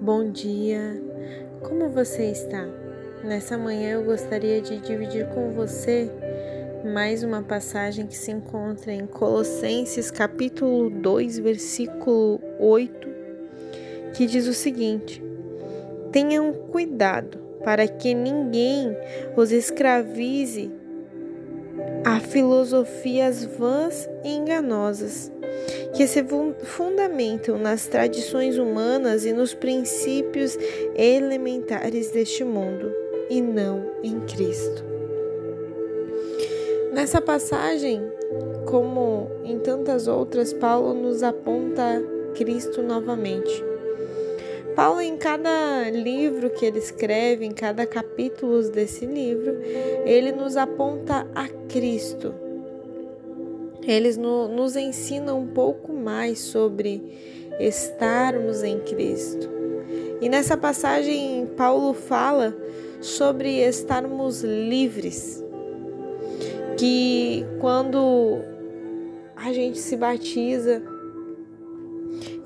Bom dia, como você está? Nessa manhã eu gostaria de dividir com você mais uma passagem que se encontra em Colossenses capítulo 2, versículo 8, que diz o seguinte: Tenham cuidado para que ninguém os escravize a filosofias vãs e enganosas que se fundamentam nas tradições humanas e nos princípios elementares deste mundo, e não em Cristo. Nessa passagem, como em tantas outras, Paulo nos aponta Cristo novamente. Paulo, em cada livro que ele escreve, em cada capítulo desse livro, ele nos aponta a Cristo eles no, nos ensinam um pouco mais sobre estarmos em Cristo. E nessa passagem, Paulo fala sobre estarmos livres. Que quando a gente se batiza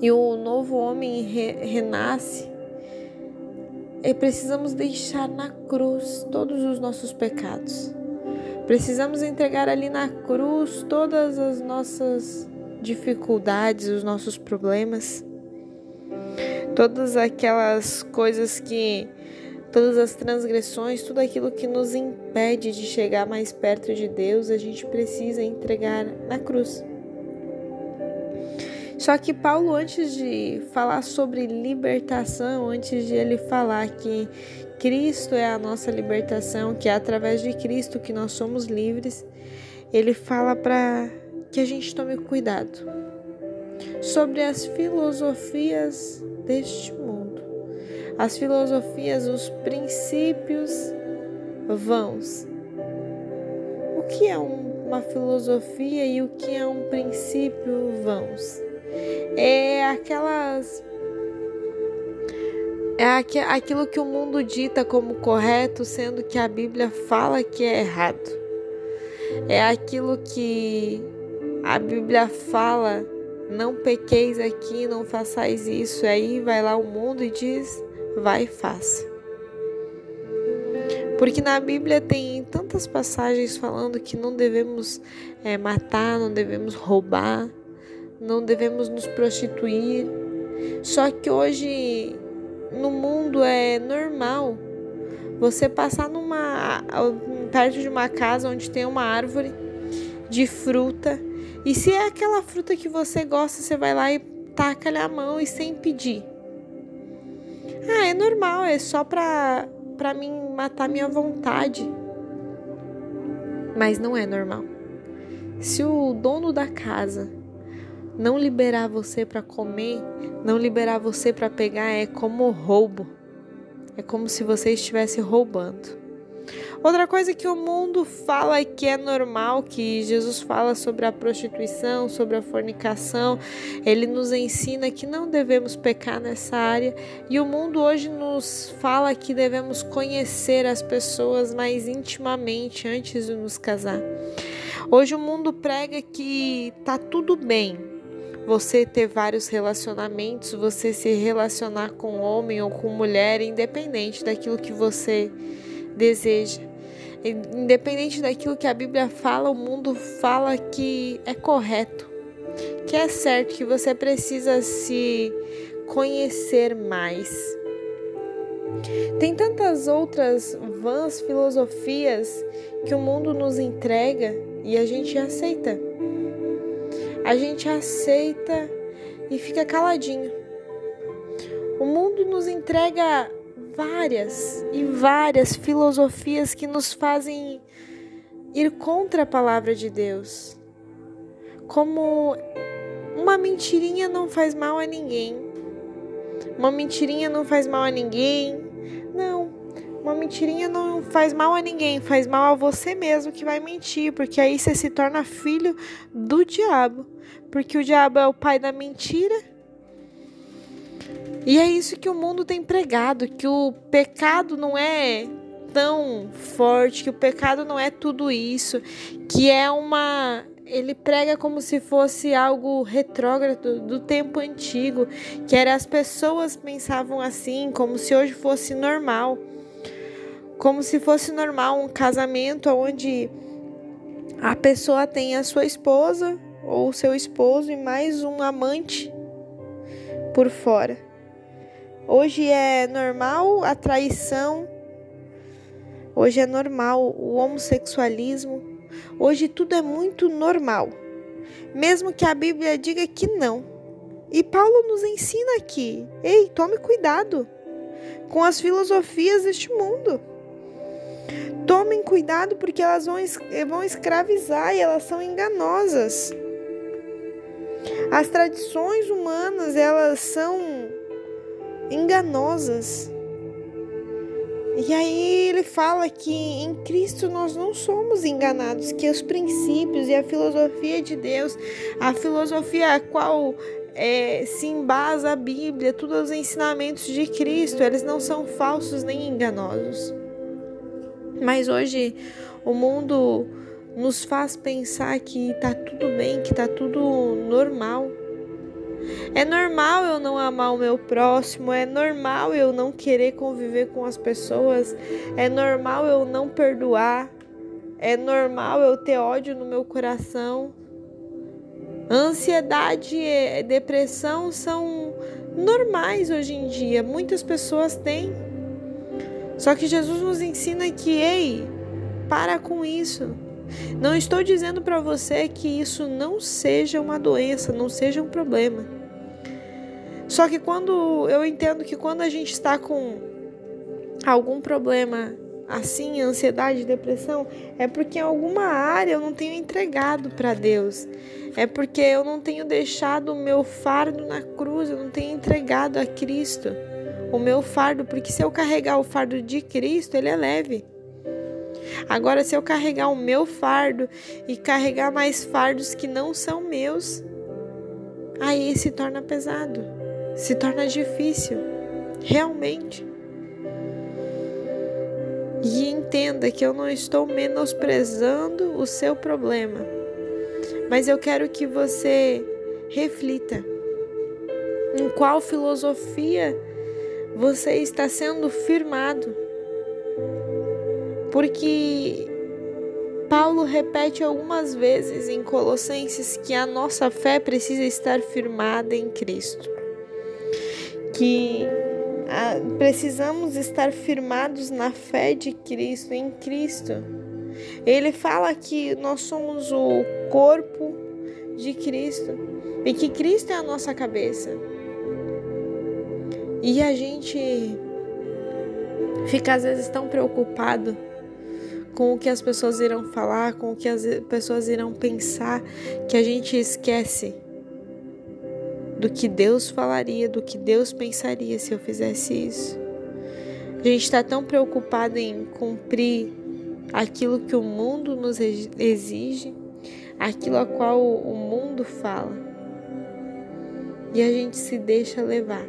e o novo homem re, renasce, e precisamos deixar na cruz todos os nossos pecados. Precisamos entregar ali na cruz todas as nossas dificuldades, os nossos problemas, todas aquelas coisas que, todas as transgressões, tudo aquilo que nos impede de chegar mais perto de Deus, a gente precisa entregar na cruz. Só que Paulo, antes de falar sobre libertação, antes de ele falar que Cristo é a nossa libertação, que é através de Cristo que nós somos livres, ele fala para que a gente tome cuidado sobre as filosofias deste mundo, as filosofias, os princípios vãos. O que é um, uma filosofia e o que é um princípio vãos? É aquelas é aquilo que o mundo dita como correto, sendo que a Bíblia fala que é errado. É aquilo que a Bíblia fala: não pequeis aqui, não façais isso. Aí vai lá o mundo e diz: vai e faça. Porque na Bíblia tem tantas passagens falando que não devemos é, matar, não devemos roubar, não devemos nos prostituir. Só que hoje no mundo é normal você passar numa perto de uma casa onde tem uma árvore de fruta e se é aquela fruta que você gosta, você vai lá e taca-lhe a mão e sem pedir. Ah, é normal, é só pra, pra mim matar minha vontade. Mas não é normal. Se o dono da casa não liberar você para comer, não liberar você para pegar é como roubo. É como se você estivesse roubando. Outra coisa que o mundo fala que é normal, que Jesus fala sobre a prostituição, sobre a fornicação, ele nos ensina que não devemos pecar nessa área, e o mundo hoje nos fala que devemos conhecer as pessoas mais intimamente antes de nos casar. Hoje o mundo prega que tá tudo bem, você ter vários relacionamentos, você se relacionar com homem ou com mulher, independente daquilo que você deseja. Independente daquilo que a Bíblia fala, o mundo fala que é correto, que é certo, que você precisa se conhecer mais. Tem tantas outras vãs filosofias que o mundo nos entrega e a gente aceita a gente aceita e fica caladinho. O mundo nos entrega várias e várias filosofias que nos fazem ir contra a palavra de Deus. Como uma mentirinha não faz mal a ninguém. Uma mentirinha não faz mal a ninguém. Não, uma mentirinha não faz mal a ninguém, faz mal a você mesmo que vai mentir, porque aí você se torna filho do diabo, porque o diabo é o pai da mentira. E é isso que o mundo tem pregado, que o pecado não é tão forte, que o pecado não é tudo isso, que é uma ele prega como se fosse algo retrógrado do tempo antigo, que era as pessoas pensavam assim, como se hoje fosse normal. Como se fosse normal um casamento onde a pessoa tem a sua esposa ou seu esposo e mais um amante por fora. Hoje é normal a traição, hoje é normal o homossexualismo, hoje tudo é muito normal, mesmo que a Bíblia diga que não. E Paulo nos ensina aqui: ei, tome cuidado com as filosofias deste mundo. Tomem cuidado porque elas vão, vão escravizar e elas são enganosas. As tradições humanas, elas são enganosas. E aí ele fala que em Cristo nós não somos enganados, que os princípios e a filosofia de Deus, a filosofia a qual é, se embasa a Bíblia, todos os ensinamentos de Cristo, eles não são falsos nem enganosos. Mas hoje o mundo nos faz pensar que tá tudo bem, que tá tudo normal. É normal eu não amar o meu próximo, é normal eu não querer conviver com as pessoas, é normal eu não perdoar, é normal eu ter ódio no meu coração. Ansiedade e depressão são normais hoje em dia, muitas pessoas têm. Só que Jesus nos ensina que, ei, para com isso. Não estou dizendo para você que isso não seja uma doença, não seja um problema. Só que quando eu entendo que quando a gente está com algum problema assim, ansiedade, depressão, é porque em alguma área eu não tenho entregado para Deus. É porque eu não tenho deixado o meu fardo na cruz, eu não tenho entregado a Cristo o meu fardo, porque se eu carregar o fardo de Cristo, ele é leve. Agora, se eu carregar o meu fardo e carregar mais fardos que não são meus, aí se torna pesado, se torna difícil, realmente. E entenda que eu não estou menosprezando o seu problema, mas eu quero que você reflita em qual filosofia você está sendo firmado porque Paulo repete algumas vezes em Colossenses que a nossa fé precisa estar firmada em Cristo. Que a, precisamos estar firmados na fé de Cristo, em Cristo. Ele fala que nós somos o corpo de Cristo e que Cristo é a nossa cabeça. E a gente fica às vezes tão preocupado com o que as pessoas irão falar, com o que as pessoas irão pensar, que a gente esquece do que Deus falaria, do que Deus pensaria se eu fizesse isso. A gente está tão preocupado em cumprir aquilo que o mundo nos exige, aquilo a qual o mundo fala, e a gente se deixa levar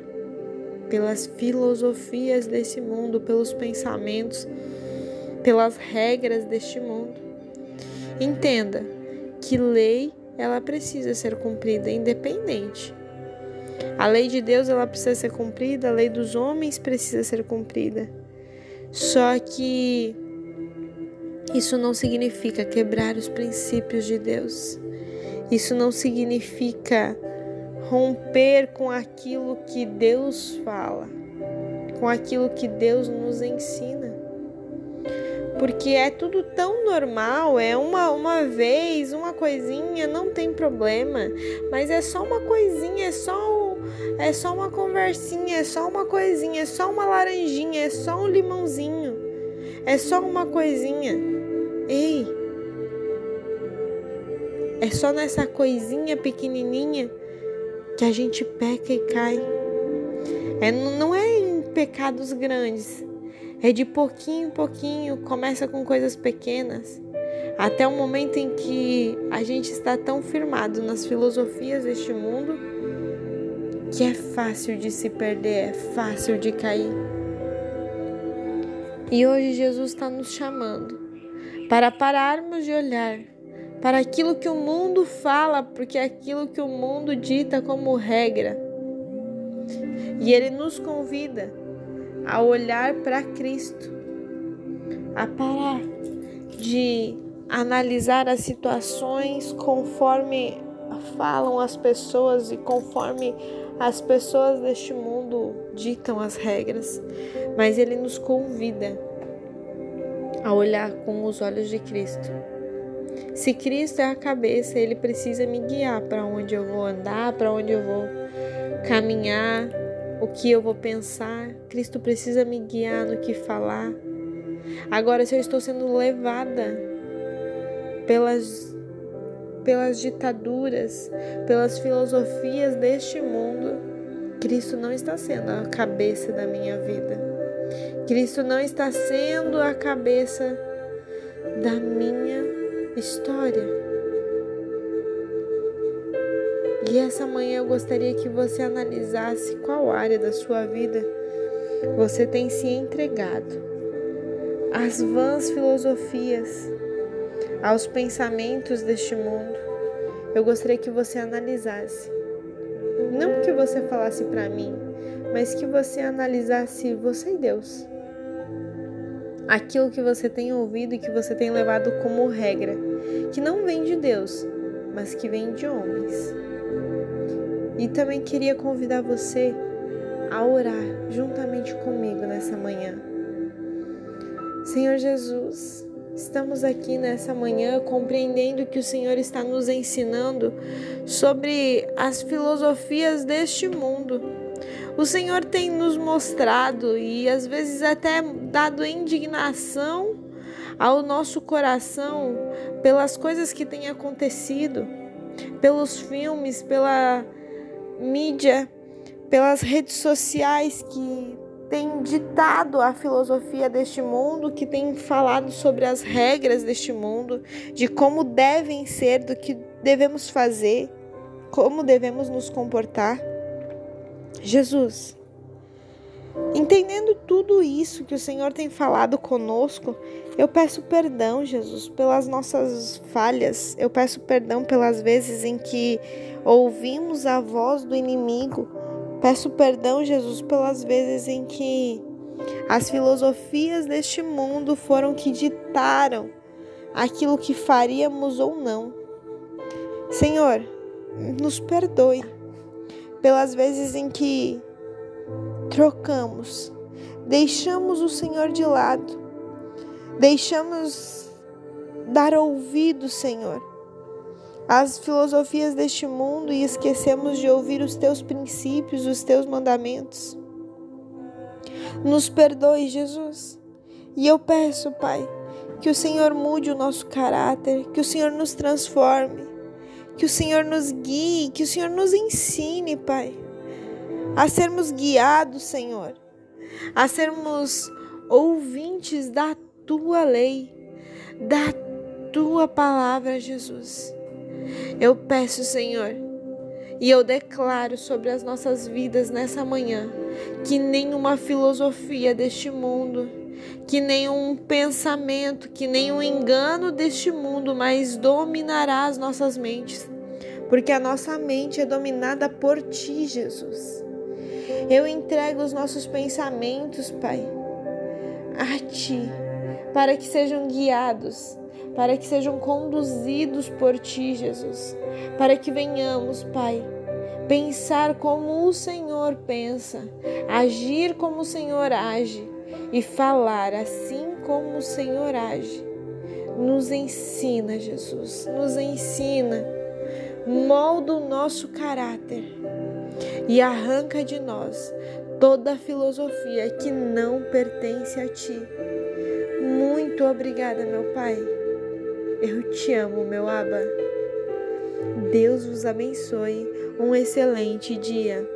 pelas filosofias desse mundo, pelos pensamentos pelas regras deste mundo. Entenda que lei ela precisa ser cumprida independente. A lei de Deus ela precisa ser cumprida, a lei dos homens precisa ser cumprida. Só que isso não significa quebrar os princípios de Deus. Isso não significa romper com aquilo que Deus fala, com aquilo que Deus nos ensina porque é tudo tão normal, é uma, uma vez, uma coisinha, não tem problema, mas é só uma coisinha, é só, é só uma conversinha, é só uma coisinha, é só uma laranjinha, é só um limãozinho, é só uma coisinha. Ei, é só nessa coisinha pequenininha que a gente peca e cai. É, não é em pecados grandes, é de pouquinho em pouquinho, começa com coisas pequenas, até o momento em que a gente está tão firmado nas filosofias deste mundo que é fácil de se perder, é fácil de cair. E hoje Jesus está nos chamando para pararmos de olhar para aquilo que o mundo fala, porque é aquilo que o mundo dita como regra. E ele nos convida a olhar para Cristo, a parar de analisar as situações conforme falam as pessoas e conforme as pessoas deste mundo ditam as regras, mas ele nos convida a olhar com os olhos de Cristo. Se Cristo é a cabeça, ele precisa me guiar para onde eu vou andar, para onde eu vou caminhar, o que eu vou pensar. Cristo precisa me guiar no que falar. Agora, se eu estou sendo levada pelas pelas ditaduras, pelas filosofias deste mundo, Cristo não está sendo a cabeça da minha vida. Cristo não está sendo a cabeça da minha história. E essa manhã eu gostaria que você analisasse qual área da sua vida você tem se entregado às vãs filosofias aos pensamentos deste mundo, eu gostaria que você analisasse. Não que você falasse para mim, mas que você analisasse você e Deus. Aquilo que você tem ouvido e que você tem levado como regra, que não vem de Deus, mas que vem de homens. E também queria convidar você a orar juntamente comigo nessa manhã. Senhor Jesus, Estamos aqui nessa manhã compreendendo que o Senhor está nos ensinando sobre as filosofias deste mundo. O Senhor tem nos mostrado e às vezes até dado indignação ao nosso coração pelas coisas que têm acontecido, pelos filmes, pela mídia, pelas redes sociais que tem ditado a filosofia deste mundo, que tem falado sobre as regras deste mundo, de como devem ser, do que devemos fazer, como devemos nos comportar. Jesus, entendendo tudo isso que o Senhor tem falado conosco, eu peço perdão, Jesus, pelas nossas falhas, eu peço perdão pelas vezes em que ouvimos a voz do inimigo Peço perdão, Jesus, pelas vezes em que as filosofias deste mundo foram que ditaram aquilo que faríamos ou não. Senhor, nos perdoe pelas vezes em que trocamos, deixamos o Senhor de lado, deixamos dar ouvido, Senhor as filosofias deste mundo e esquecemos de ouvir os teus princípios, os teus mandamentos. Nos perdoe, Jesus. E eu peço, Pai, que o Senhor mude o nosso caráter, que o Senhor nos transforme, que o Senhor nos guie, que o Senhor nos ensine, Pai, a sermos guiados, Senhor, a sermos ouvintes da tua lei, da tua palavra, Jesus. Eu peço, Senhor, e eu declaro sobre as nossas vidas nessa manhã que nenhuma filosofia deste mundo, que nenhum pensamento, que nenhum engano deste mundo mais dominará as nossas mentes, porque a nossa mente é dominada por ti, Jesus. Eu entrego os nossos pensamentos, Pai, a ti, para que sejam guiados para que sejam conduzidos por ti, Jesus, para que venhamos, Pai, pensar como o Senhor pensa, agir como o Senhor age e falar assim como o Senhor age. Nos ensina, Jesus, nos ensina, molda o nosso caráter e arranca de nós toda filosofia que não pertence a ti. Muito obrigada, meu Pai eu te amo, meu Aba. Deus vos abençoe. Um excelente dia.